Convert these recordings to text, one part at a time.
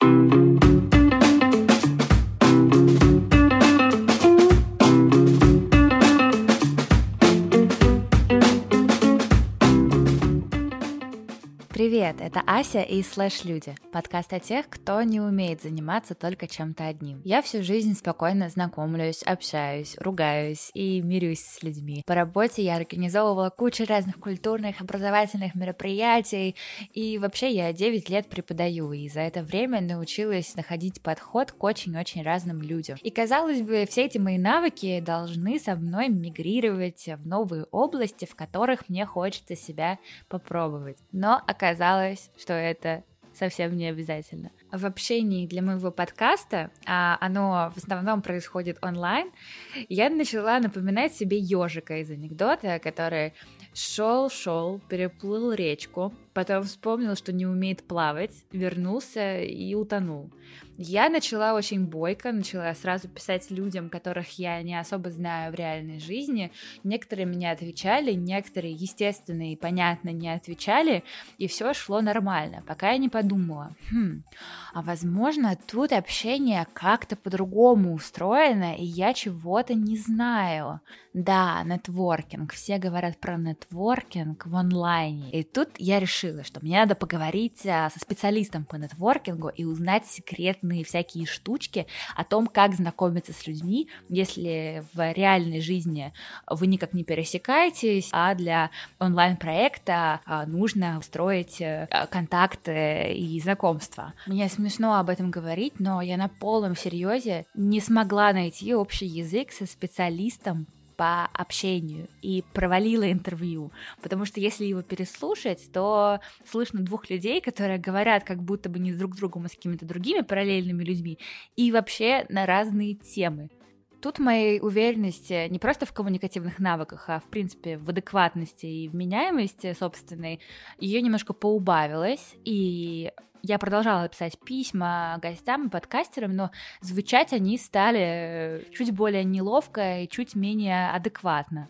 thank you. Привет, это Ася и Слэш Люди, подкаст о тех, кто не умеет заниматься только чем-то одним. Я всю жизнь спокойно знакомлюсь, общаюсь, ругаюсь и мирюсь с людьми. По работе я организовывала кучу разных культурных, образовательных мероприятий, и вообще я 9 лет преподаю, и за это время научилась находить подход к очень-очень разным людям. И казалось бы, все эти мои навыки должны со мной мигрировать в новые области, в которых мне хочется себя попробовать. Но оказалось, оказалось, что это совсем не обязательно. В общении для моего подкаста, а оно в основном происходит онлайн, я начала напоминать себе ежика из анекдота, который шел-шел, переплыл речку, потом вспомнил, что не умеет плавать, вернулся и утонул. Я начала очень бойко, начала сразу писать людям, которых я не особо знаю в реальной жизни. Некоторые мне отвечали, некоторые, естественно и понятно, не отвечали, и все шло нормально, пока я не подумала, хм, а возможно тут общение как-то по-другому устроено, и я чего-то не знаю. Да, нетворкинг, все говорят про нетворкинг в онлайне, и тут я решила, что мне надо поговорить а, со специалистом по нетворкингу и узнать секретные всякие штучки о том, как знакомиться с людьми, если в реальной жизни вы никак не пересекаетесь, а для онлайн-проекта а, нужно устроить э, контакты и знакомства. Мне смешно об этом говорить, но я на полном серьезе не смогла найти общий язык со специалистом по общению и провалила интервью, потому что если его переслушать, то слышно двух людей, которые говорят как будто бы не друг с другом, а с какими-то другими параллельными людьми, и вообще на разные темы. Тут моей уверенности не просто в коммуникативных навыках, а в принципе в адекватности и вменяемости собственной, ее немножко поубавилось, и я продолжала писать письма гостям и подкастерам, но звучать они стали чуть более неловко и чуть менее адекватно.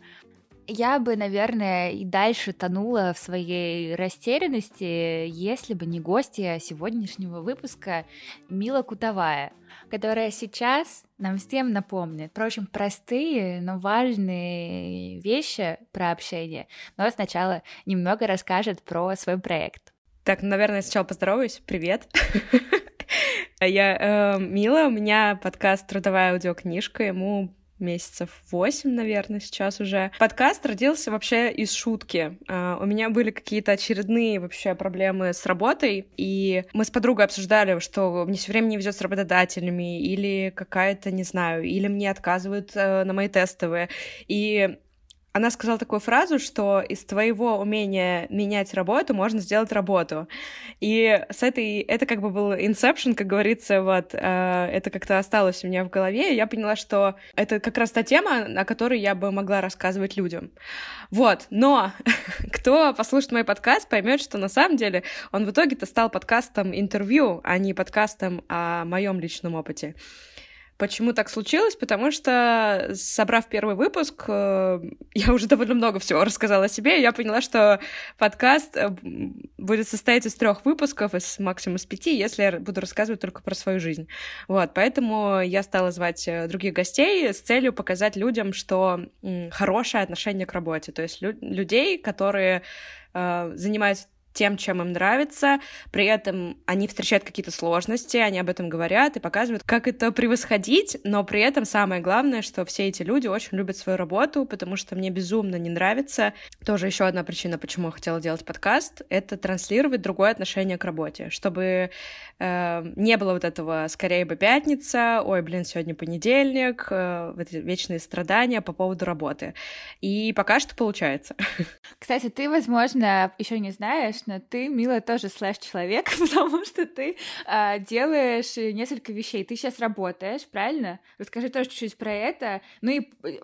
Я бы, наверное, и дальше тонула в своей растерянности, если бы не гостья сегодняшнего выпуска Мила Кутовая, которая сейчас нам всем напомнит про очень простые, но важные вещи про общение, но сначала немного расскажет про свой проект. Так, наверное, сначала поздороваюсь. Привет. Я э, Мила, у меня подкаст «Трудовая аудиокнижка», ему месяцев восемь, наверное, сейчас уже. Подкаст родился вообще из шутки. Uh, у меня были какие-то очередные вообще проблемы с работой, и мы с подругой обсуждали, что мне все время не везет с работодателями, или какая-то, не знаю, или мне отказывают uh, на мои тестовые. И она сказала такую фразу, что из твоего умения менять работу можно сделать работу. И с этой, это как бы был инсепшн, как говорится, вот, э, это как-то осталось у меня в голове, и я поняла, что это как раз та тема, о которой я бы могла рассказывать людям. Вот, но кто послушает мой подкаст, поймет, что на самом деле он в итоге-то стал подкастом интервью, а не подкастом о моем личном опыте. Почему так случилось? Потому что, собрав первый выпуск, э, я уже довольно много всего рассказала о себе, и я поняла, что подкаст э, будет состоять из трех выпусков, из максимум из пяти, если я буду рассказывать только про свою жизнь. Вот, поэтому я стала звать э, других гостей с целью показать людям, что хорошее отношение к работе, то есть лю- людей, которые занимаются тем, чем им нравится, при этом они встречают какие-то сложности, они об этом говорят и показывают, как это превосходить, но при этом самое главное, что все эти люди очень любят свою работу, потому что мне безумно не нравится. Тоже еще одна причина, почему я хотела делать подкаст, это транслировать другое отношение к работе, чтобы э, не было вот этого «скорее бы пятница», «ой, блин, сегодня понедельник», э, эти вечные страдания по поводу работы. И пока что получается. Кстати, ты, возможно, еще не знаешь, конечно, ты, Мила, тоже слэш-человек, потому что ты а, делаешь несколько вещей. Ты сейчас работаешь, правильно? Расскажи тоже чуть-чуть про это. Ну и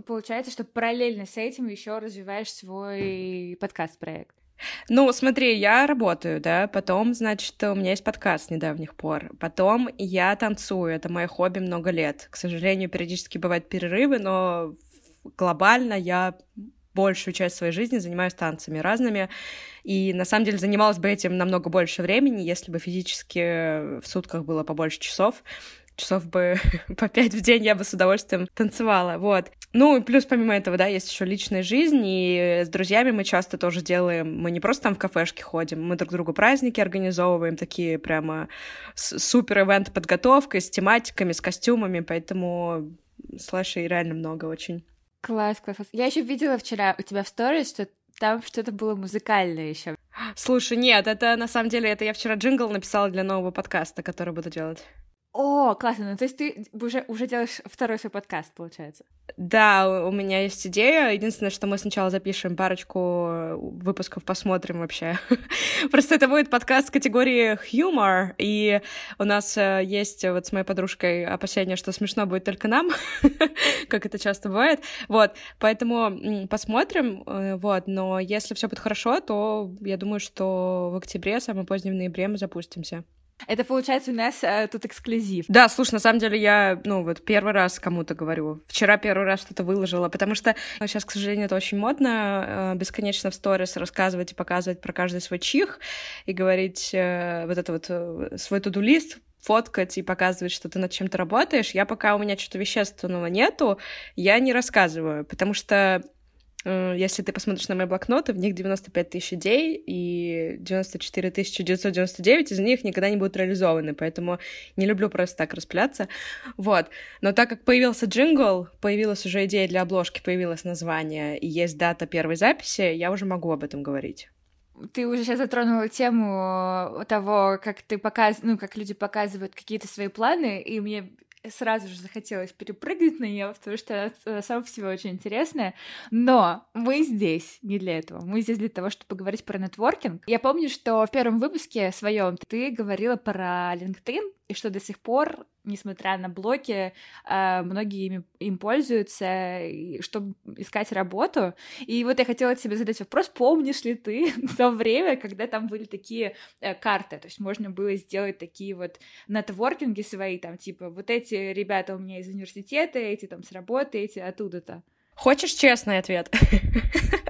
получается, что параллельно с этим еще развиваешь свой подкаст-проект. Ну, смотри, я работаю, да, потом, значит, у меня есть подкаст с недавних пор, потом я танцую, это мое хобби много лет. К сожалению, периодически бывают перерывы, но глобально я большую часть своей жизни занимаюсь танцами разными. И на самом деле занималась бы этим намного больше времени, если бы физически в сутках было побольше часов часов бы по пять в день я бы с удовольствием танцевала, вот. Ну, и плюс помимо этого, да, есть еще личная жизнь, и с друзьями мы часто тоже делаем, мы не просто там в кафешке ходим, мы друг другу праздники организовываем, такие прямо супер ивент подготовкой, с тематиками, с костюмами, поэтому слэшей реально много очень. Класс, класс. Я еще видела вчера у тебя в сторис, что там что-то было музыкальное еще. Слушай, нет, это на самом деле, это я вчера джингл написала для нового подкаста, который буду делать. О, классно. Ну, то есть ты уже, уже делаешь второй свой подкаст, получается? Да, у меня есть идея. Единственное, что мы сначала запишем парочку выпусков, посмотрим вообще. Просто это будет подкаст категории humor, и у нас э, есть вот с моей подружкой опасение, что смешно будет только нам, как это часто бывает. Вот, поэтому посмотрим, э, вот, но если все будет хорошо, то я думаю, что в октябре, самое позднее в ноябре мы запустимся. Это получается у нас э, тут эксклюзив. Да, слушай, на самом деле я, ну вот первый раз кому-то говорю. Вчера первый раз что-то выложила, потому что сейчас, к сожалению, это очень модно э, бесконечно в сторис рассказывать и показывать про каждый свой чих и говорить э, вот это вот э, свой туду-лист, фоткать и показывать, что ты над чем-то работаешь. Я пока у меня что-то вещественного нету, я не рассказываю, потому что если ты посмотришь на мои блокноты, в них 95 тысяч идей, и 94 999 из них никогда не будут реализованы, поэтому не люблю просто так распыляться. Вот. Но так как появился джингл, появилась уже идея для обложки, появилось название, и есть дата первой записи, я уже могу об этом говорить ты уже сейчас затронула тему того, как ты показ... ну, как люди показывают какие-то свои планы, и мне сразу же захотелось перепрыгнуть на нее, потому что она сама по себе очень интересная. Но мы здесь не для этого. Мы здесь для того, чтобы поговорить про нетворкинг. Я помню, что в первом выпуске своем ты говорила про LinkedIn, и что до сих пор, несмотря на блоки, а, многие им, им пользуются, чтобы искать работу. И вот я хотела тебе задать вопрос, помнишь ли ты то время, когда там были такие э, карты, то есть можно было сделать такие вот нетворкинги свои, там, типа, вот эти ребята у меня из университета, эти там с работы, эти оттуда-то. Хочешь честный ответ?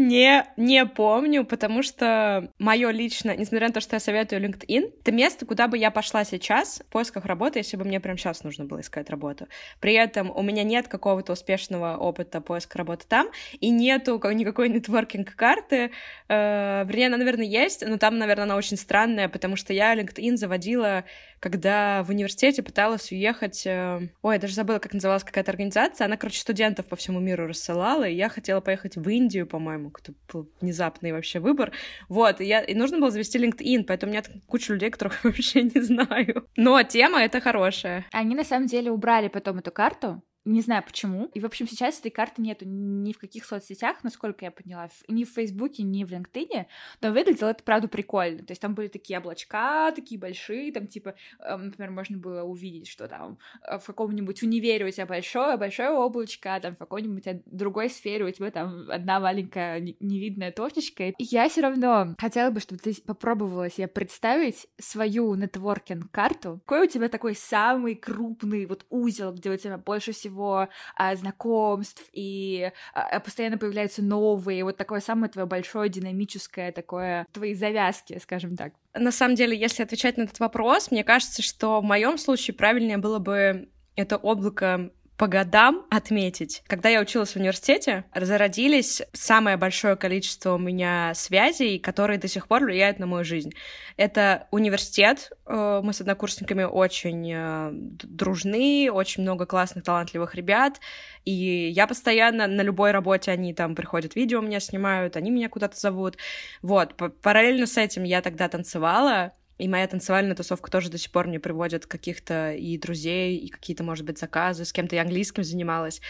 Не, не помню, потому что мое лично, несмотря на то, что я советую LinkedIn, это место, куда бы я пошла сейчас в поисках работы, если бы мне прямо сейчас нужно было искать работу. При этом у меня нет какого-то успешного опыта поиска работы там, и нету никакой нетворкинг-карты. Э, вернее, она, наверное, есть, но там, наверное, она очень странная, потому что я LinkedIn заводила когда в университете пыталась уехать... Э, ой, я даже забыла, как называлась какая-то организация. Она, короче, студентов по всему миру рассылала, и я хотела поехать в Индию, по-моему. Это был внезапный вообще выбор. Вот, и, я... и нужно было завести LinkedIn, поэтому у меня куча людей, которых я вообще не знаю. Но тема это хорошая. Они, на самом деле, убрали потом эту карту, не знаю почему. И, в общем, сейчас этой карты нету ни в каких соцсетях, насколько я поняла, ни в Фейсбуке, ни в LinkedIn. Но выглядело это, правда, прикольно. То есть там были такие облачка, такие большие, там, типа, эм, например, можно было увидеть, что там э, в каком-нибудь универе у тебя большое, большое облачко, а там в какой-нибудь другой сфере у тебя там одна маленькая невидная точечка. И я все равно хотела бы, чтобы ты попробовала себе представить свою нетворкинг-карту. Какой у тебя такой самый крупный вот узел, где у тебя больше всего всего а, знакомств, и а, а, постоянно появляются новые, вот такое самое твое большое динамическое такое, твои завязки, скажем так. На самом деле, если отвечать на этот вопрос, мне кажется, что в моем случае правильнее было бы это облако по годам отметить. Когда я училась в университете, зародились самое большое количество у меня связей, которые до сих пор влияют на мою жизнь. Это университет. Э, мы с однокурсниками очень э, дружны, очень много классных, талантливых ребят. И я постоянно на любой работе, они там приходят, видео меня снимают, они меня куда-то зовут. Вот, параллельно с этим я тогда танцевала, и моя танцевальная тусовка тоже до сих пор мне приводит каких-то и друзей, и какие-то, может быть, заказы. С кем-то я английским занималась.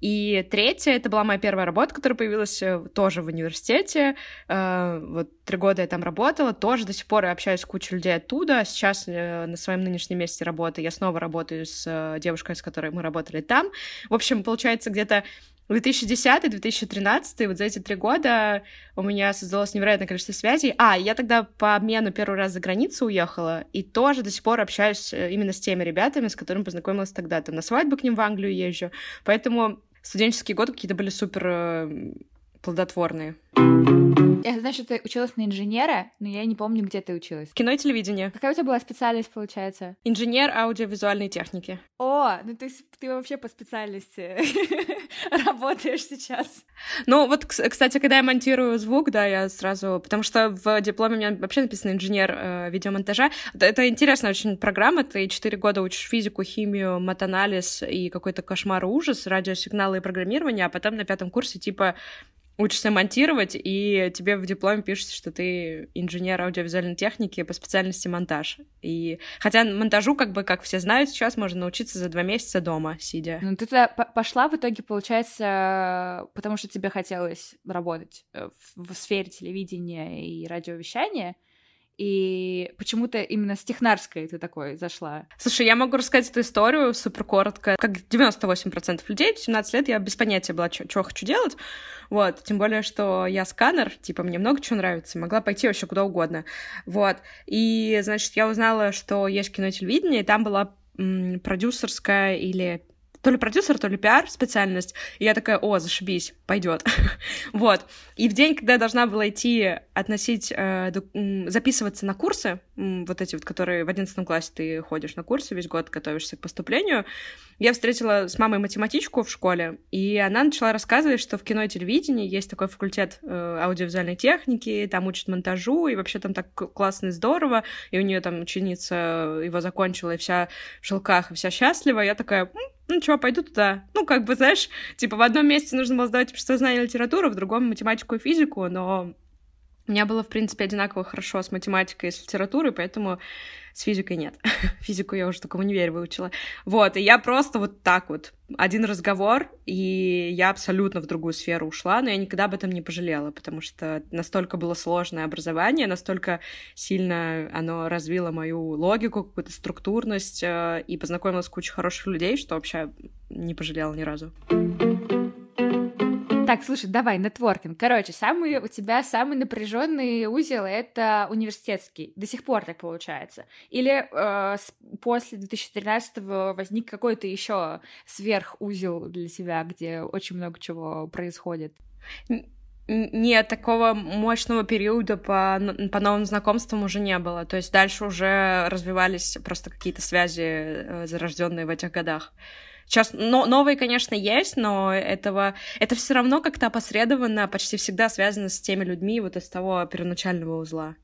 И третье, это была моя первая работа, которая появилась э, тоже в университете. Э, вот три года я там работала, тоже до сих пор я общаюсь с кучей людей оттуда. Сейчас э, на своем нынешнем месте работы я снова работаю с девушкой, с которой мы работали там. В общем, получается, где-то 2010-2013, вот за эти три года у меня создалось невероятное количество связей. А, я тогда по обмену первый раз за границу уехала, и тоже до сих пор общаюсь э, именно с теми ребятами, с которыми познакомилась тогда. Там на свадьбу к ним в Англию езжу. Поэтому студенческие годы какие-то были супер э, плодотворные. Я знаю, что ты училась на инженера, но я не помню, где ты училась. Кино и телевидение. Какая у тебя была специальность, получается? Инженер аудиовизуальной техники. О, ну ты, ты вообще по специальности работаешь сейчас. Ну вот, кстати, когда я монтирую звук, да, я сразу... Потому что в дипломе у меня вообще написано инженер э, видеомонтажа. Это интересная очень программа. Ты четыре года учишь физику, химию, матанализ и какой-то кошмар ужас, радиосигналы и программирование, а потом на пятом курсе типа учишься монтировать, и тебе в дипломе пишется, что ты инженер аудиовизуальной техники по специальности монтаж. И хотя монтажу, как бы, как все знают, сейчас можно научиться за два месяца дома, сидя. Ну, ты туда пошла в итоге, получается, потому что тебе хотелось работать э, в, в сфере телевидения и радиовещания, и почему-то именно с технарской ты такой зашла. Слушай, я могу рассказать эту историю супер коротко. Как 98% людей, в 17 лет я без понятия была, что хочу делать. Вот, тем более, что я сканер, типа, мне много чего нравится, могла пойти вообще куда угодно. Вот, и, значит, я узнала, что есть кино и телевидение, и там была продюсерская или то ли продюсер, то ли пиар специальность. И я такая, о, зашибись, пойдет. вот. И в день, когда я должна была идти относить, э, записываться на курсы, вот эти вот, которые в одиннадцатом классе ты ходишь на курсы, весь год готовишься к поступлению, я встретила с мамой математичку в школе, и она начала рассказывать, что в кино и телевидении есть такой факультет э, аудиовизуальной техники, там учат монтажу, и вообще там так классно и здорово, и у нее там ученица его закончила, и вся в шелках, и вся счастлива. Я такая, ну что, пойду туда. Ну, как бы, знаешь, типа в одном месте нужно было сдавать общество знания и литературу, в другом математику и физику, но меня было, в принципе, одинаково хорошо с математикой и с литературой, поэтому с физикой нет. Физику я уже только в универе выучила. Вот, и я просто вот так вот. Один разговор, и я абсолютно в другую сферу ушла, но я никогда об этом не пожалела, потому что настолько было сложное образование, настолько сильно оно развило мою логику, какую-то структурность, э, и познакомилась с кучей хороших людей, что вообще не пожалела ни разу. Так, слушай, давай, нетворкинг. Короче, самый у тебя самый напряженный узел это университетский. До сих пор так получается. Или э, с, после 2013 возник какой-то еще сверхузел для тебя, где очень много чего происходит? Нет, такого мощного периода по, по новым знакомствам уже не было. То есть дальше уже развивались просто какие-то связи, э, зарожденные в этих годах. Сейчас но, новые, конечно, есть, но этого, это все равно как-то опосредованно почти всегда связано с теми людьми вот из того первоначального узла.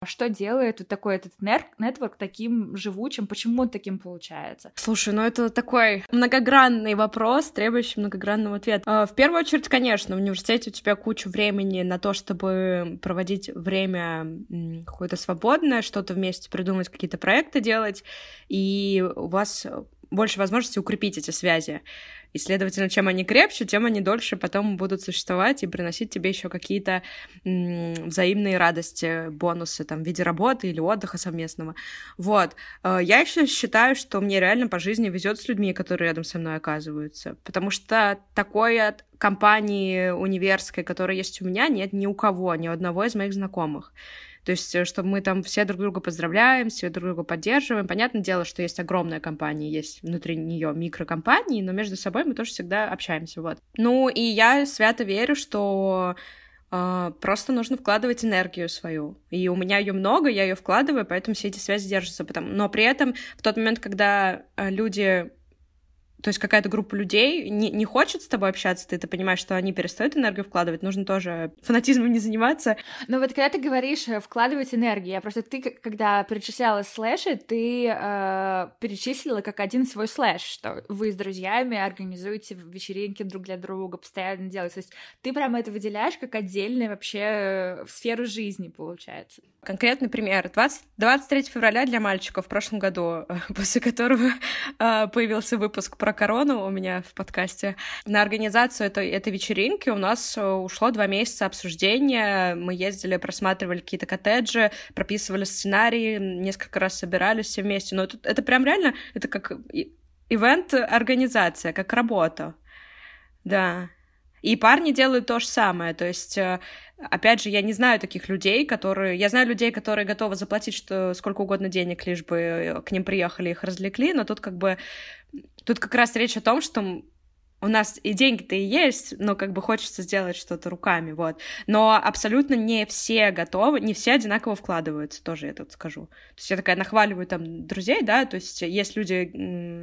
А что делает вот такой этот нетворк таким живучим? Почему он таким получается? Слушай, ну это такой многогранный вопрос, требующий многогранного ответа. А, в первую очередь, конечно, в университете у тебя куча времени на то, чтобы проводить время какое-то свободное, что-то вместе придумать, какие-то проекты делать, и у вас больше возможности укрепить эти связи. И, следовательно, чем они крепче, тем они дольше потом будут существовать и приносить тебе еще какие-то взаимные радости, бонусы там, в виде работы или отдыха совместного. Вот. Э, я еще считаю, что мне реально по жизни везет с людьми, которые рядом со мной оказываются. Потому что такой компании универской, которая есть у меня, нет ни у кого, ни у одного из моих знакомых. То есть, э, чтобы мы там все друг друга поздравляем, все друг друга поддерживаем. Понятное дело, что есть огромная компания, есть внутри нее микрокомпании, но между собой мы тоже всегда общаемся, вот. Ну, и я свято верю, что Uh, просто нужно вкладывать энергию свою. И у меня ее много, я ее вкладываю, поэтому все эти связи держатся. Но при этом в тот момент, когда э, люди то есть какая-то группа людей не, не хочет с тобой общаться, ты, ты понимаешь, что они перестают энергию вкладывать, нужно тоже фанатизмом не заниматься. Но вот когда ты говоришь э, вкладывать энергию, я просто ты, когда перечисляла слэши, ты э, перечислила как один свой слэш, что вы с друзьями организуете вечеринки друг для друга, постоянно делаете. То есть ты прям это выделяешь как отдельную вообще э, сферу жизни, получается. Конкретный пример. 20, 23 февраля для мальчиков в прошлом году, после которого э, появился выпуск про корону у меня в подкасте. На организацию этой, этой вечеринки у нас э, ушло два месяца обсуждения. Мы ездили, просматривали какие-то коттеджи, прописывали сценарии, несколько раз собирались все вместе. Но это, это прям реально, это как ивент-организация, как работа. Да. И парни делают то же самое. То есть э, Опять же, я не знаю таких людей, которые... Я знаю людей, которые готовы заплатить что сколько угодно денег, лишь бы к ним приехали, их развлекли, но тут как бы... Тут как раз речь о том, что у нас и деньги-то и есть, но как бы хочется сделать что-то руками, вот. Но абсолютно не все готовы, не все одинаково вкладываются, тоже я тут скажу. То есть я такая нахваливаю там друзей, да, то есть есть люди,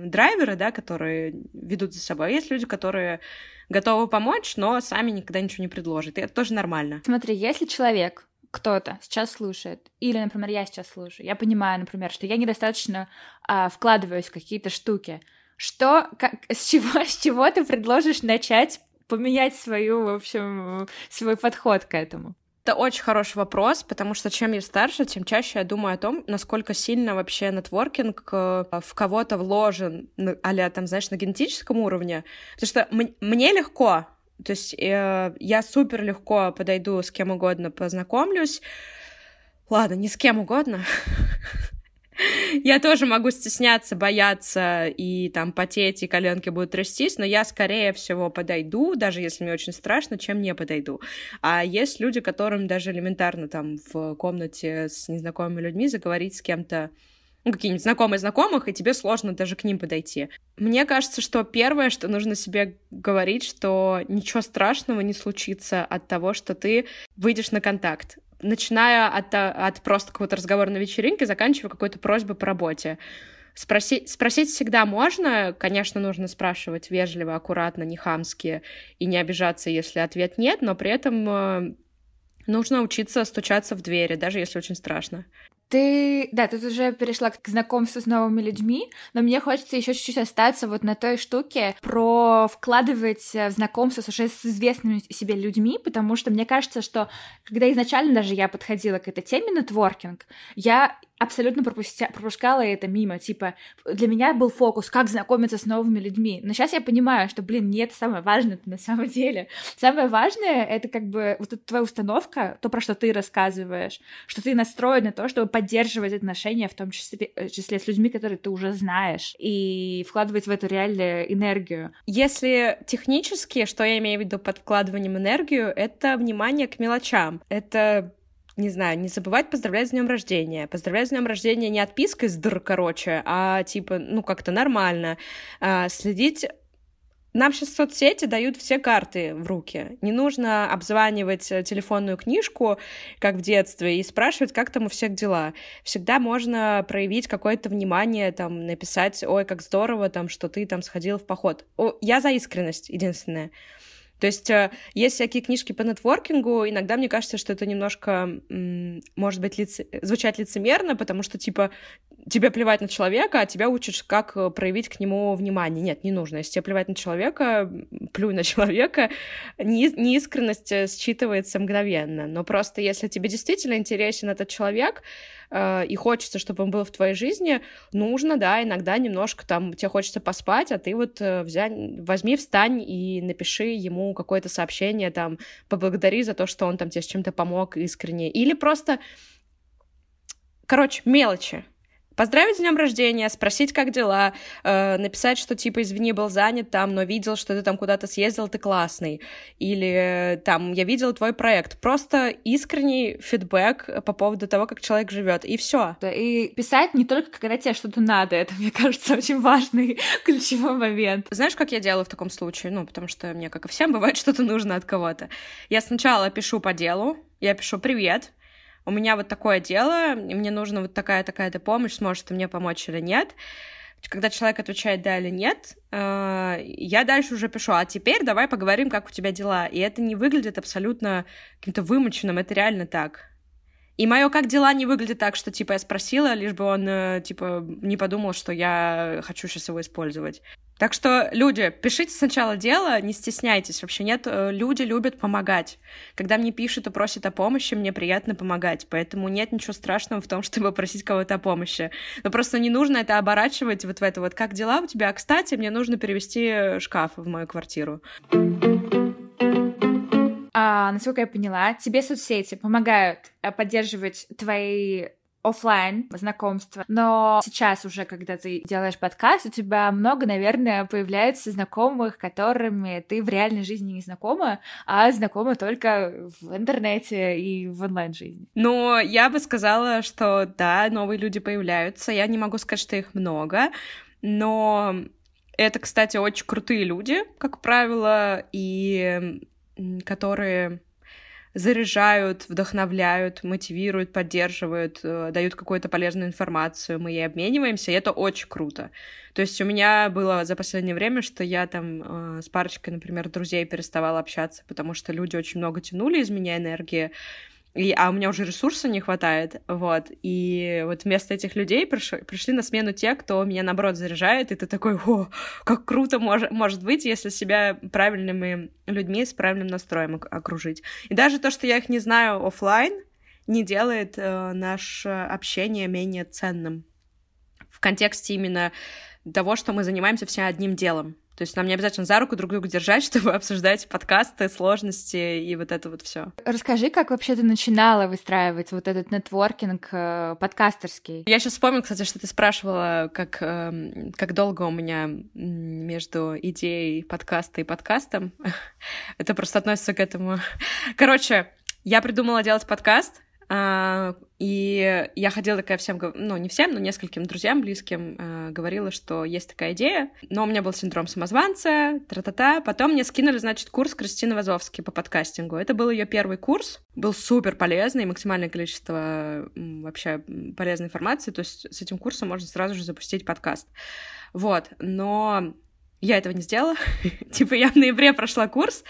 драйверы, да, которые ведут за собой, есть люди, которые готовы помочь, но сами никогда ничего не предложат, и это тоже нормально. Смотри, если человек кто-то сейчас слушает, или, например, я сейчас слушаю, я понимаю, например, что я недостаточно а, вкладываюсь в какие-то штуки, что, как, с чего, с чего ты предложишь начать поменять свою, в общем, свой подход к этому? Это очень хороший вопрос, потому что чем я старше, тем чаще я думаю о том, насколько сильно вообще нетворкинг э, в кого-то вложен, а там, знаешь, на генетическом уровне. Потому что мне легко, то есть э, я супер легко подойду с кем угодно, познакомлюсь. Ладно, не с кем угодно. Я тоже могу стесняться, бояться и там потеть, и коленки будут трястись, но я, скорее всего, подойду, даже если мне очень страшно, чем не подойду. А есть люди, которым даже элементарно там в комнате с незнакомыми людьми заговорить с кем-то ну, какие-нибудь знакомые знакомых, и тебе сложно даже к ним подойти. Мне кажется, что первое, что нужно себе говорить, что ничего страшного не случится от того, что ты выйдешь на контакт начиная от, от просто какого-то разговора на вечеринке, заканчивая какой-то просьбой по работе. Спросить, спросить всегда можно, конечно, нужно спрашивать вежливо, аккуратно, не хамски и не обижаться, если ответ нет, но при этом э, нужно учиться стучаться в двери, даже если очень страшно. Ты, да, ты уже перешла к знакомству с новыми людьми, но мне хочется еще чуть-чуть остаться вот на той штуке про вкладывать в знакомство с уже с известными себе людьми, потому что мне кажется, что когда изначально даже я подходила к этой теме нетворкинг, я абсолютно пропустя, пропускала это мимо. Типа, для меня был фокус, как знакомиться с новыми людьми. Но сейчас я понимаю, что, блин, не это самое важное на самом деле. Самое важное — это как бы вот эта твоя установка, то, про что ты рассказываешь, что ты настроен на то, чтобы поддерживать отношения, в том числе, э, числе с людьми, которые ты уже знаешь, и вкладывать в эту реальную энергию. Если технически, что я имею в виду под вкладыванием энергию, это внимание к мелочам. Это не знаю, не забывать поздравлять с днем рождения. Поздравлять с днем рождения не отпиской с др, короче, а типа, ну, как-то нормально. А, следить нам сейчас соцсети дают все карты в руки. Не нужно обзванивать э, телефонную книжку, как в детстве, и спрашивать, как там у всех дела. Всегда можно проявить какое-то внимание, там, написать, ой, как здорово, там, что ты там сходил в поход. О, я за искренность, единственное. То есть э, есть всякие книжки по нетворкингу, иногда мне кажется, что это немножко, может быть, лице... звучать лицемерно, потому что, типа, тебе плевать на человека, а тебя учат, как э, проявить к нему внимание. Нет, не нужно. Если тебе плевать на человека, плюй на человека. Неискренность э, считывается мгновенно. Но просто если тебе действительно интересен этот человек, э, и хочется, чтобы он был в твоей жизни, нужно, да, иногда немножко там, тебе хочется поспать, а ты вот э, возьми, встань и напиши ему какое-то сообщение, там, поблагодари за то, что он там тебе с чем-то помог искренне. Или просто, короче, мелочи, Поздравить с днем рождения, спросить, как дела, э, написать, что типа, извини, был занят там, но видел, что ты там куда-то съездил, ты классный. Или там, я видел твой проект. Просто искренний фидбэк по поводу того, как человек живет, и все. И писать не только, когда тебе что-то надо, это, мне кажется, очень важный ключевой момент. Знаешь, как я делаю в таком случае? Ну, потому что мне, как и всем, бывает что-то нужно от кого-то. Я сначала пишу по делу, я пишу «Привет», у меня вот такое дело, и мне нужна вот такая-такая-то помощь, сможет ты мне помочь или нет. Когда человек отвечает да или нет, э, я дальше уже пишу, а теперь давай поговорим, как у тебя дела. И это не выглядит абсолютно каким-то вымученным, это реально так. И мое как дела не выглядит так, что типа я спросила, лишь бы он э, типа не подумал, что я хочу сейчас его использовать. Так что, люди, пишите сначала дело, не стесняйтесь. Вообще нет, э, люди любят помогать. Когда мне пишут и просят о помощи, мне приятно помогать. Поэтому нет ничего страшного в том, чтобы просить кого-то о помощи. Но просто не нужно это оборачивать вот в это вот «как дела у тебя?», кстати, мне нужно перевести шкаф в мою квартиру. А, насколько я поняла, тебе соцсети помогают э, поддерживать твои офлайн знакомства. Но сейчас уже, когда ты делаешь подкаст, у тебя много, наверное, появляется знакомых, которыми ты в реальной жизни не знакома, а знакома только в интернете и в онлайн-жизни. Но я бы сказала, что да, новые люди появляются. Я не могу сказать, что их много, но Это, кстати, очень крутые люди, как правило, и которые заряжают, вдохновляют, мотивируют, поддерживают, э, дают какую-то полезную информацию, мы ей обмениваемся, и это очень круто. То есть у меня было за последнее время, что я там э, с парочкой, например, друзей переставала общаться, потому что люди очень много тянули из меня энергии, и, а у меня уже ресурса не хватает, вот, и вот вместо этих людей приш, пришли на смену те, кто меня, наоборот, заряжает, и ты такой, о, как круто мож, может быть, если себя правильными людьми с правильным настроем окружить. И даже то, что я их не знаю офлайн, не делает э, наше общение менее ценным в контексте именно того, что мы занимаемся все одним делом. То есть нам не обязательно за руку друг друга держать, чтобы обсуждать подкасты, сложности и вот это вот все. Расскажи, как вообще ты начинала выстраивать вот этот нетворкинг э, подкастерский? Я сейчас вспомнила, кстати, что ты спрашивала, как, э, как долго у меня между идеей подкаста и подкастом. это просто относится к этому. Короче, я придумала делать подкаст, и я ходила такая всем, ну, не всем, но нескольким друзьям близким а, говорила, что есть такая идея, но у меня был синдром самозванца, тра-та-та. Потом мне скинули, значит, курс Кристины Вазовски по подкастингу. Это был ее первый курс, был супер полезный, максимальное количество вообще полезной информации, то есть с этим курсом можно сразу же запустить подкаст. Вот, но я этого не сделала. типа я в ноябре прошла курс,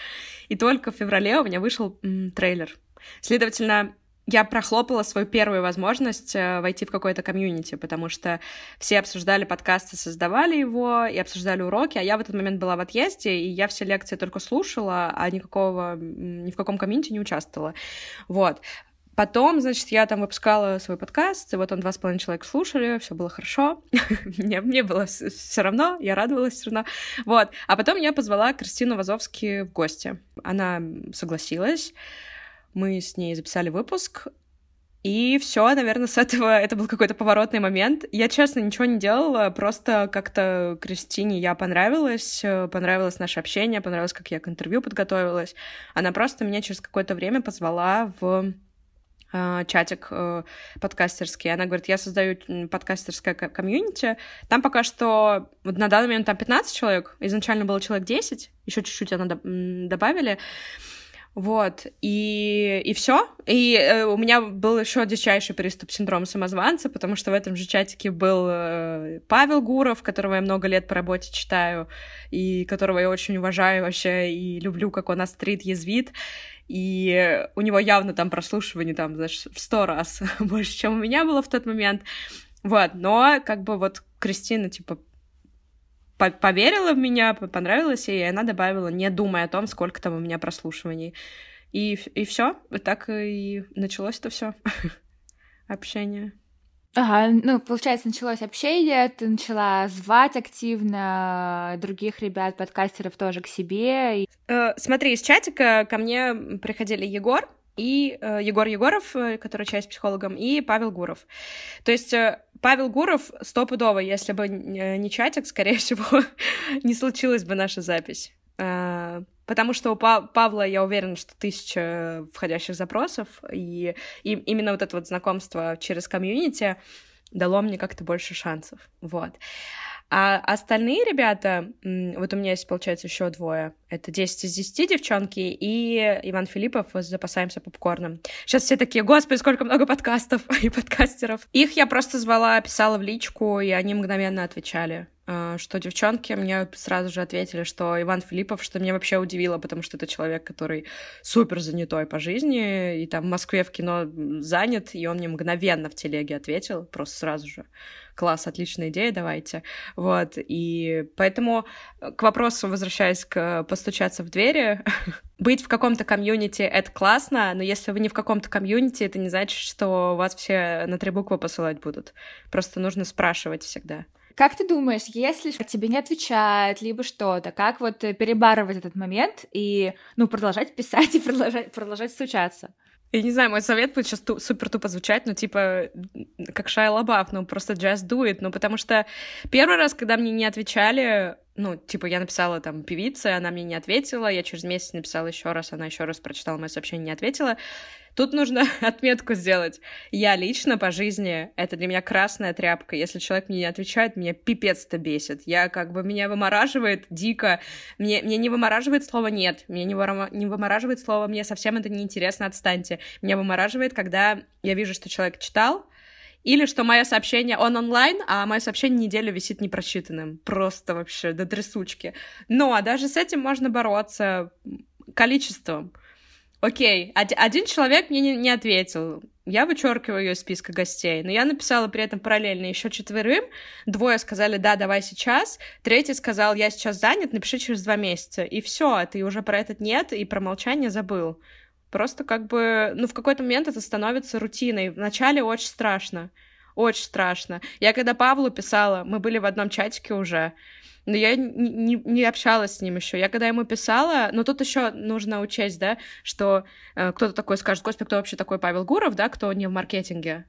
и только в феврале у меня вышел трейлер. Следовательно, я прохлопала свою первую возможность э, войти в какое-то комьюнити, потому что все обсуждали подкасты, создавали его и обсуждали уроки, а я в этот момент была в отъезде, и я все лекции только слушала, а никакого, ни в каком комьюнити не участвовала. Вот. Потом, значит, я там выпускала свой подкаст, и вот он два с половиной человека слушали, все было хорошо, мне, мне было все равно, я радовалась все равно, вот. А потом я позвала Кристину Вазовски в гости. Она согласилась, мы с ней записали выпуск, и все, наверное, с этого это был какой-то поворотный момент. Я, честно, ничего не делала, просто как-то Кристине я понравилась, понравилось наше общение, понравилось, как я к интервью подготовилась. Она просто меня через какое-то время позвала в э, чатик э, подкастерский. Она говорит, я создаю подкастерское комьюнити. Там пока что, вот на данный момент там 15 человек, изначально было человек 10, еще чуть-чуть она добавили. Вот, и, и все. И э, у меня был еще дичайший приступ синдрома самозванца, потому что в этом же чатике был э, Павел Гуров, которого я много лет по работе читаю, и которого я очень уважаю вообще, и люблю, как он острит, язвит. И у него явно там прослушивание там, знаешь, в сто раз больше, чем у меня было в тот момент. Вот, но как бы вот Кристина, типа, поверила в меня, понравилось ей, и она добавила, не думая о том, сколько там у меня прослушиваний. И, и все, так и началось это все общение. Ага, ну, получается, началось общение, ты начала звать активно других ребят, подкастеров тоже к себе. Э, смотри, из чатика ко мне приходили Егор, и э, Егор Егоров, э, который часть психологом, и Павел Гуров. То есть э, Павел Гуров стопудово, если бы э, не чатик, скорее всего, не случилась бы наша запись. Э, потому что у Павла, я уверена, что тысяча входящих запросов, и, и именно вот это вот знакомство через комьюнити дало мне как-то больше шансов. Вот. А остальные ребята, вот у меня есть, получается, еще двое. Это 10 из 10 девчонки и Иван Филиппов «Запасаемся попкорном». Сейчас все такие, господи, сколько много подкастов и подкастеров. Их я просто звала, писала в личку, и они мгновенно отвечали. А, что девчонки мне сразу же ответили, что Иван Филиппов, что меня вообще удивило, потому что это человек, который супер занятой по жизни, и там в Москве в кино занят, и он мне мгновенно в телеге ответил, просто сразу же. Класс, отличная идея, давайте. Вот, и поэтому э, к вопросу, возвращаясь к постучаться в двери, быть в каком-то комьюнити — это классно, но если вы не в каком-то комьюнити, это не значит, что вас все на три буквы посылать будут. Просто нужно спрашивать всегда. Как ты думаешь, если тебе не отвечают, либо что-то, как вот перебарывать этот момент и, ну, продолжать писать и продолжать, продолжать стучаться? Я не знаю, мой совет будет сейчас ту- супер тупо звучать, ну, типа, как Шай Лабаф, ну, просто just do it, ну, потому что первый раз, когда мне не отвечали, ну, типа, я написала там певице, она мне не ответила, я через месяц написала еще раз, она еще раз прочитала мое сообщение, не ответила. Тут нужно отметку сделать. Я лично по жизни, это для меня красная тряпка. Если человек мне не отвечает, меня пипец-то бесит. Я как бы, меня вымораживает дико. Мне, мне не вымораживает слово «нет». Мне не, выра... не вымораживает слово «мне совсем это неинтересно, отстаньте». Меня вымораживает, когда я вижу, что человек читал, или что мое сообщение, он онлайн, а мое сообщение неделю висит непрочитанным. Просто вообще до трясучки. Но даже с этим можно бороться количеством. Окей, один человек мне не, не ответил. Я вычеркиваю ее из списка гостей. Но я написала при этом параллельно еще четверым. Двое сказали, да, давай сейчас. Третий сказал, я сейчас занят, напиши через два месяца. И все, ты уже про этот нет и про молчание забыл. Просто как бы, ну, в какой-то момент это становится рутиной. Вначале очень страшно. Очень страшно. Я когда Павлу писала, мы были в одном чатике уже, но я не, не, не общалась с ним еще. Я когда ему писала, но тут еще нужно учесть, да, что э, кто-то такой скажет, господи, кто вообще такой Павел Гуров, да, кто не в маркетинге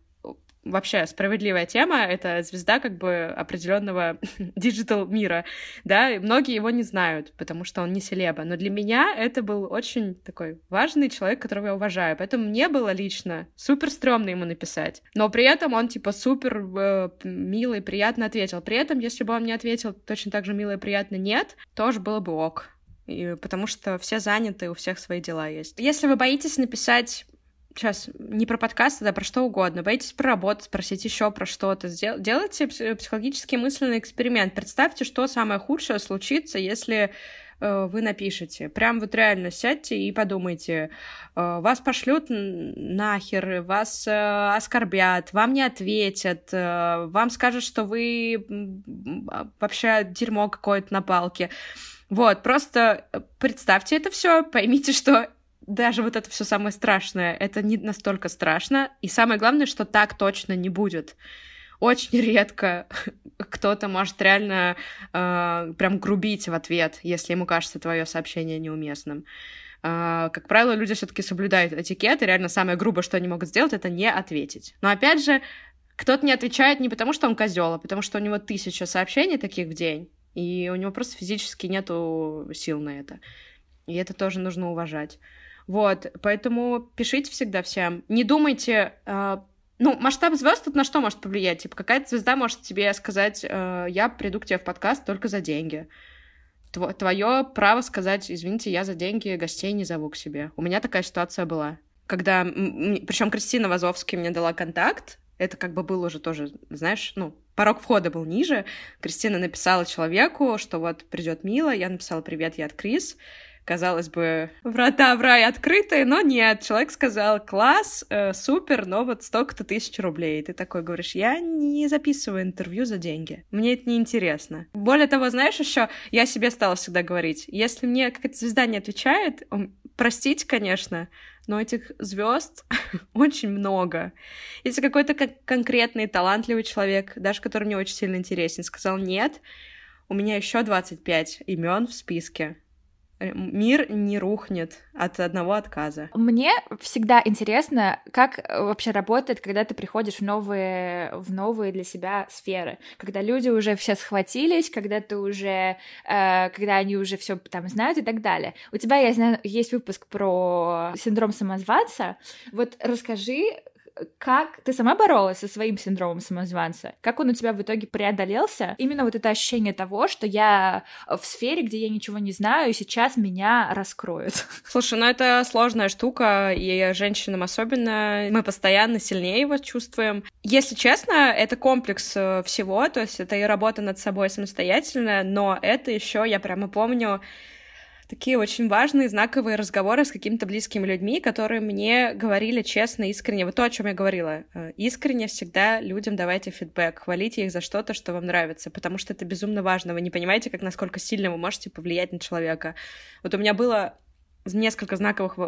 вообще справедливая тема, это звезда как бы определенного digital мира, да, и многие его не знают, потому что он не селеба, но для меня это был очень такой важный человек, которого я уважаю, поэтому мне было лично супер стрёмно ему написать, но при этом он типа супер э, милый, приятно ответил, при этом, если бы он мне ответил точно так же мило и приятно нет, тоже было бы ок, и, потому что все заняты, у всех свои дела есть. Если вы боитесь написать сейчас не про подкасты, да, про что угодно. Боитесь про работу, спросить еще про что-то. Сдел- делайте психологический мысленный эксперимент. Представьте, что самое худшее случится, если э, вы напишете. Прям вот реально сядьте и подумайте. Э, вас пошлют нахер, вас э, оскорбят, вам не ответят, э, вам скажут, что вы вообще дерьмо какое-то на палке. Вот, просто представьте это все, поймите, что даже вот это все самое страшное, это не настолько страшно. И самое главное, что так точно не будет. Очень редко кто-то может реально э, прям грубить в ответ, если ему кажется твое сообщение неуместным. Э, как правило, люди все-таки соблюдают этикет, и реально самое грубое, что они могут сделать, это не ответить. Но опять же, кто-то не отвечает не потому, что он козел, а потому что у него тысяча сообщений таких в день, и у него просто физически нету сил на это. И это тоже нужно уважать. Вот, поэтому пишите всегда всем. Не думайте, э, ну, масштаб звезд тут на что может повлиять? Типа, какая-то звезда может тебе сказать, э, я приду к тебе в подкаст только за деньги. Твое право сказать, извините, я за деньги гостей не зову к себе. У меня такая ситуация была. Когда, причем Кристина Вазовский мне дала контакт, это как бы было уже тоже, знаешь, ну, порог входа был ниже. Кристина написала человеку, что вот придет Мила, я написала привет, я от Крис казалось бы, врата в рай открыты, но нет, человек сказал, класс, э, супер, но вот столько-то тысяч рублей. И ты такой говоришь, я не записываю интервью за деньги, мне это не интересно. Более того, знаешь, еще я себе стала всегда говорить, если мне какая-то звезда не отвечает, простите, конечно, но этих звезд очень много. Если какой-то конкретный талантливый человек, даже который мне очень сильно интересен, сказал нет, у меня еще 25 имен в списке. Э, мир не рухнет от одного отказа. Мне всегда интересно, как э, вообще работает, когда ты приходишь в новые, в новые для себя сферы, когда люди уже все схватились, когда ты уже, э, когда они уже все там знают и так далее. У тебя, я знаю, есть выпуск про синдром самозванца. Вот расскажи, как ты сама боролась со своим синдромом самозванца? Как он у тебя в итоге преодолелся? Именно вот это ощущение того, что я в сфере, где я ничего не знаю, и сейчас меня раскроют. Слушай, ну это сложная штука, и женщинам особенно. Мы постоянно сильнее его чувствуем. Если честно, это комплекс э, всего, то есть это и работа над собой самостоятельно, но это еще, я прямо помню, такие очень важные, знаковые разговоры с какими-то близкими людьми, которые мне говорили честно, искренне. Вот то, о чем я говорила. Э, искренне всегда людям давайте фидбэк, хвалите их за что-то, что вам нравится, потому что это безумно важно. Вы не понимаете, как насколько сильно вы можете повлиять на человека. Вот у меня было несколько знаковых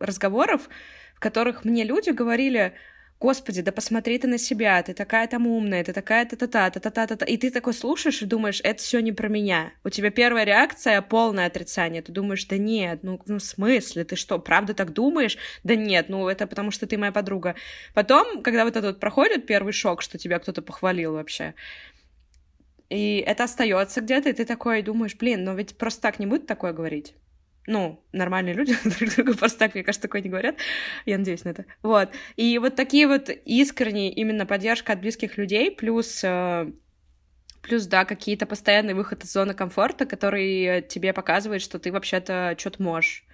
разговоров, в которых мне люди говорили, Господи, да посмотри ты на себя, ты такая там умная, ты такая та-та-та, та-та-та-та. И ты такой слушаешь и думаешь, это все не про меня. У тебя первая реакция — полное отрицание. Ты думаешь, да нет, ну, ну в смысле, ты что, правда так думаешь? Да нет, ну это потому что ты моя подруга. Потом, когда вот этот проходит первый шок, что тебя кто-то похвалил вообще, и это остается где-то, и ты такой думаешь, блин, но ведь просто так не будет такое говорить. Ну, нормальные люди друг другу просто так, мне кажется, такое не говорят. Я надеюсь на это. Вот. И вот такие вот искренние именно поддержка от близких людей, плюс э, Плюс, да, какие-то постоянные выходы из зоны комфорта, которые тебе показывают, что ты вообще-то что-то можешь.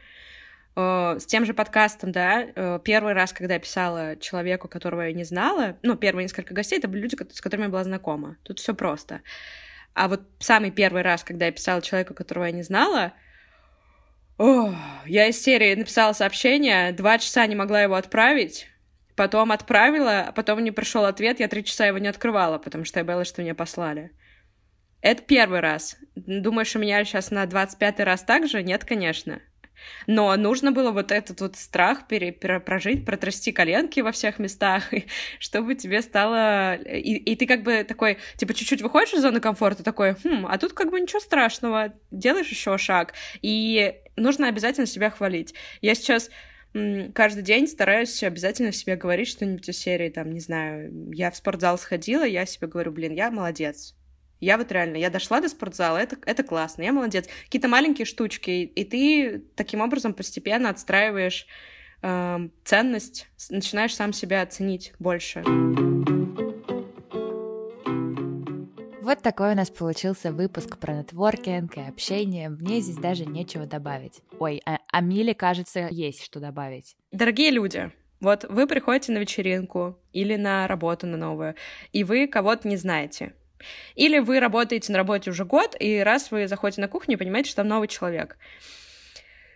Э, с тем же подкастом, да, э, первый раз, когда я писала человеку, которого я не знала, ну, первые несколько гостей, это были люди, с которыми я была знакома. Тут все просто. А вот самый первый раз, когда я писала человеку, которого я не знала, о, я серии написала сообщение, два часа не могла его отправить, потом отправила, а потом не пришел ответ, я три часа его не открывала, потому что я боялась, что мне послали. Это первый раз. Думаешь, у меня сейчас на 25-й раз так же? Нет, конечно. Но нужно было вот этот вот страх пере, пере, прожить, протрясти коленки во всех местах, чтобы тебе стало... И, и ты как бы такой, типа, чуть-чуть выходишь из зоны комфорта, такой, хм, а тут как бы ничего страшного, делаешь еще шаг. И нужно обязательно себя хвалить. Я сейчас каждый день стараюсь обязательно себе говорить что-нибудь из серии, там, не знаю, я в спортзал сходила, я себе говорю, блин, я молодец, я вот реально, я дошла до спортзала, это, это классно, я молодец. Какие-то маленькие штучки, и ты таким образом постепенно отстраиваешь э, ценность, начинаешь сам себя оценить больше. Вот такой у нас получился выпуск про нетворкинг и общение. Мне здесь даже нечего добавить. Ой, а, а Миле, кажется, есть что добавить. Дорогие люди, вот вы приходите на вечеринку или на работу на новую, и вы кого-то не знаете. Или вы работаете на работе уже год, и раз вы заходите на кухню, понимаете, что там новый человек.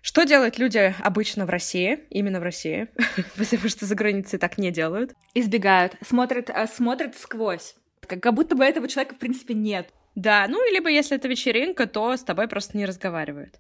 Что делают люди обычно в России, именно в России, потому что за границей так не делают? Избегают, смотрят, э, смотрят сквозь, как будто бы этого человека в принципе нет. Да, ну либо если это вечеринка, то с тобой просто не разговаривают.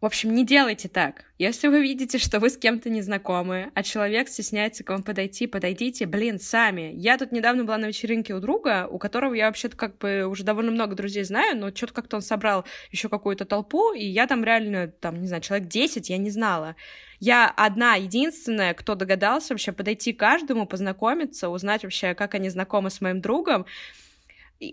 В общем, не делайте так. Если вы видите, что вы с кем-то не знакомы, а человек стесняется к вам подойти, подойдите, блин, сами. Я тут недавно была на вечеринке у друга, у которого я вообще-то как бы уже довольно много друзей знаю, но что-то как-то он собрал еще какую-то толпу, и я там реально, там, не знаю, человек 10, я не знала. Я одна, единственная, кто догадался вообще подойти к каждому, познакомиться, узнать вообще, как они знакомы с моим другом.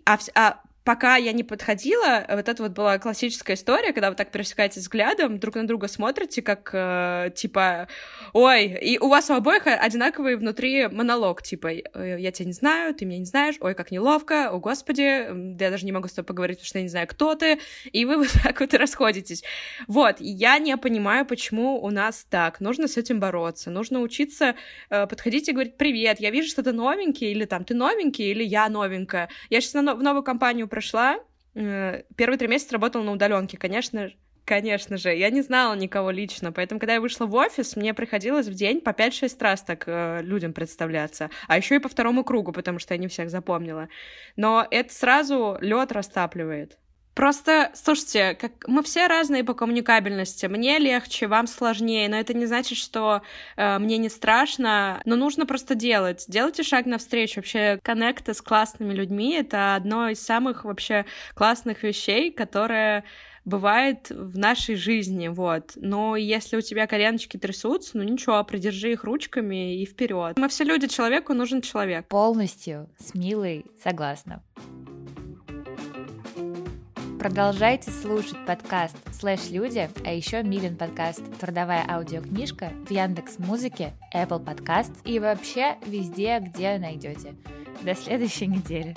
А, а пока я не подходила, вот это вот была классическая история, когда вы так пересекаетесь взглядом, друг на друга смотрите, как, э, типа, ой, и у вас у обоих одинаковый внутри монолог, типа, «Э, я тебя не знаю, ты меня не знаешь, ой, как неловко, о, господи, я даже не могу с тобой поговорить, потому что я не знаю, кто ты, и вы вот так вот расходитесь. Вот, я не понимаю, почему у нас так, нужно с этим бороться, нужно учиться э, подходить и говорить, привет, я вижу, что ты новенький, или там, ты новенький, или я новенькая. Я сейчас в новую компанию прошла, э, первый три месяца работала на удаленке, конечно, Конечно же, я не знала никого лично, поэтому, когда я вышла в офис, мне приходилось в день по 5-6 раз так э, людям представляться, а еще и по второму кругу, потому что я не всех запомнила. Но это сразу лед растапливает. Просто, слушайте, как мы все разные по коммуникабельности. Мне легче, вам сложнее, но это не значит, что э, мне не страшно. Но нужно просто делать. Делайте шаг навстречу. Вообще, коннекты с классными людьми — это одно из самых вообще классных вещей, которые бывает в нашей жизни, вот. Но если у тебя коленочки трясутся, ну ничего, придержи их ручками и вперед. Мы все люди, человеку нужен человек. Полностью с Милой согласна. Продолжайте слушать подкаст «Слэш Люди», а еще Милин подкаст «Трудовая аудиокнижка» в Яндекс Музыке, Apple Podcast и вообще везде, где найдете. До следующей недели.